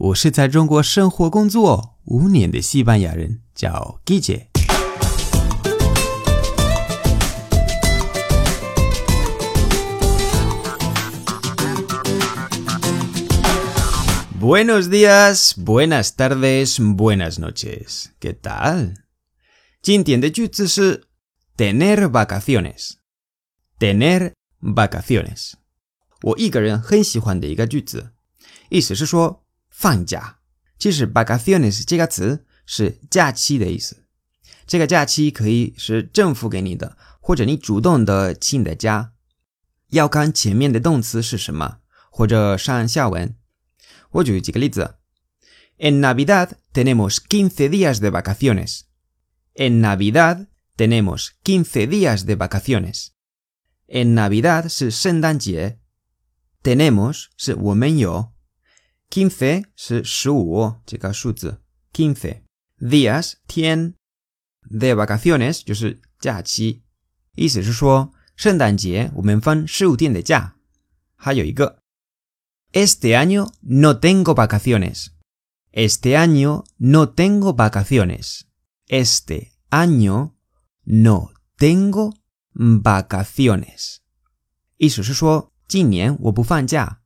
我是在中国生活工作五年的西班牙人，叫 Guille。Buenos días, buenas tardes, buenas noches. ¿Qué tal? 今天的句子是 tener vacaciones。tener vacaciones。我一个人很喜欢的一个句子，意思是说 放假。其实 vacaciones 这个词是假期的意思。这个假期可以是政府给你的，或者你主动的请的假。要看前面的动词是什么，或者上下文。我举几个例子。En Navidad tenemos quince días de vacaciones. En Navidad tenemos quince días de vacaciones. En Navidad 是圣诞节，tenemos 是我们有，quince 是十五这个数字，quince días 天，de vacaciones 就是假期，意思是说圣诞节我们放十五天的假。还有一个，Este año no tengo vacaciones. Este año no tengo vacaciones. Este año no tengo vacaciones，意思是说今年我不放假。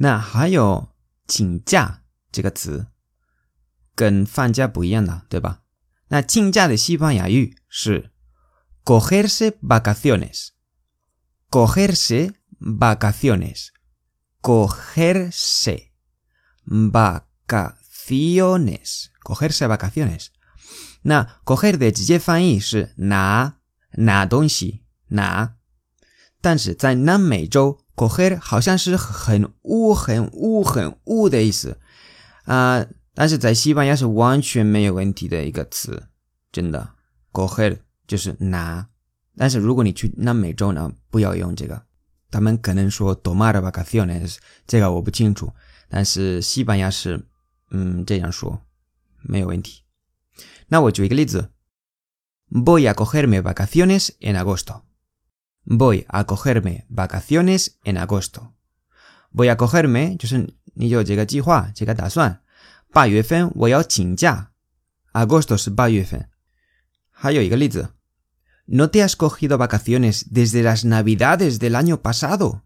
那还有请假这个词，跟放假不一样的，对吧？那请假的西班牙语是 cogerse vacaciones，cogerse vacaciones，cogerse vacaciones，cogerse vacaciones。那 coger 的直接翻译是拿。拿东西拿，但是在南美洲 ，coger 好像是很污、很污、很污的意思啊，但是在西班牙是完全没有问题的一个词，真的，coger 就是拿。但是如果你去南美洲呢，不要用这个，他们可能说 tomar vacaciones，这个我不清楚，但是西班牙是嗯这样说，没有问题。那我举一个例子。Voy a cogerme vacaciones en agosto. Voy a cogerme vacaciones en agosto. Voy a cogerme 就是你有这个计划，这个打算。八月份我要请假，agosto 是八月份。还有一个例子，No te has cogido vacaciones desde las navidades del año pasado。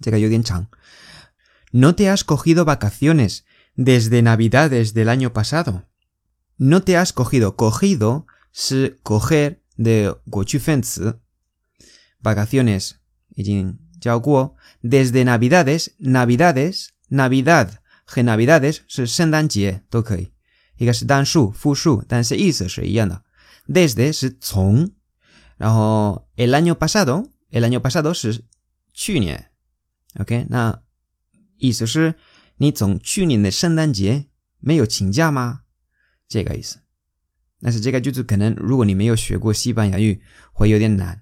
这个有点长。No te has cogido vacaciones desde navidades del año pasado. No te has cogido cogido 是 coger 的过去分词 ，vacaciones 已经教过，desde navidades navidades navidad 和 navidades 是圣诞节都可以，一个是单数复数，但是意思是一样的。desde 是从，然后 el año pasado el año pasado 是去年，OK，那意思是你从去年的圣诞节没有请假吗？这个意思。但是这个句子可能，如果你没有学过西班牙语，会有点难啊、